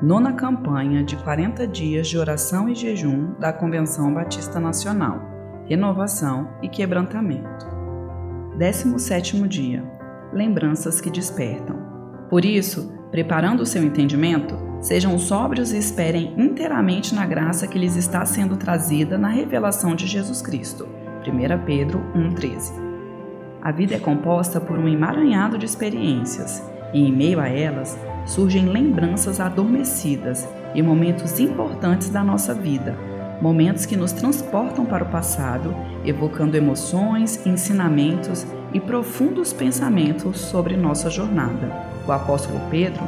nona campanha de 40 dias de oração e jejum da Convenção Batista Nacional, renovação e quebrantamento. 17 dia Lembranças que despertam. Por isso, preparando o seu entendimento, sejam sóbrios e esperem inteiramente na graça que lhes está sendo trazida na revelação de Jesus Cristo. 1 Pedro 1,13 A vida é composta por um emaranhado de experiências, e em meio a elas surgem lembranças adormecidas e momentos importantes da nossa vida, momentos que nos transportam para o passado, evocando emoções, ensinamentos e profundos pensamentos sobre nossa jornada. O apóstolo Pedro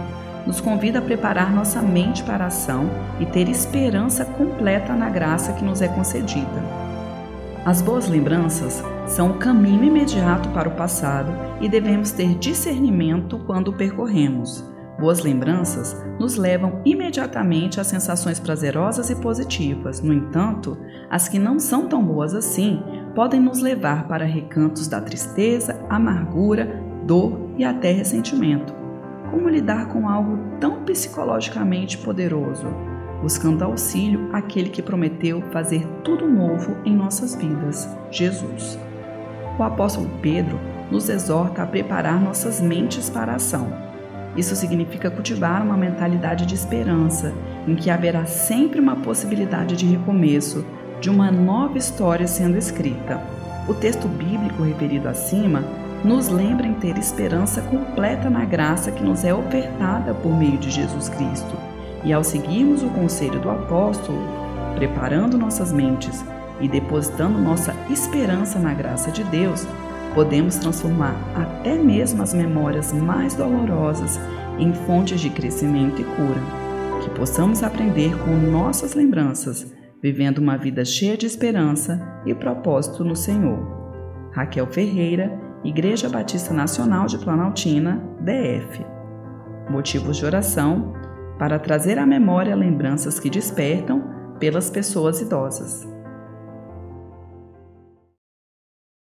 nos convida a preparar nossa mente para a ação e ter esperança completa na graça que nos é concedida. As boas lembranças são o caminho imediato para o passado e devemos ter discernimento quando o percorremos. Boas lembranças nos levam imediatamente a sensações prazerosas e positivas. No entanto, as que não são tão boas assim podem nos levar para recantos da tristeza, amargura, dor e até ressentimento. Como lidar com algo tão psicologicamente poderoso? Buscando auxílio àquele que prometeu fazer tudo novo em nossas vidas, Jesus. O apóstolo Pedro nos exorta a preparar nossas mentes para a ação isso significa cultivar uma mentalidade de esperança, em que haverá sempre uma possibilidade de recomeço, de uma nova história sendo escrita. O texto bíblico referido acima nos lembra em ter esperança completa na graça que nos é ofertada por meio de Jesus Cristo. E ao seguirmos o conselho do apóstolo, preparando nossas mentes e depositando nossa esperança na graça de Deus, Podemos transformar até mesmo as memórias mais dolorosas em fontes de crescimento e cura. Que possamos aprender com nossas lembranças, vivendo uma vida cheia de esperança e propósito no Senhor. Raquel Ferreira, Igreja Batista Nacional de Planaltina, DF. Motivos de oração para trazer à memória lembranças que despertam pelas pessoas idosas.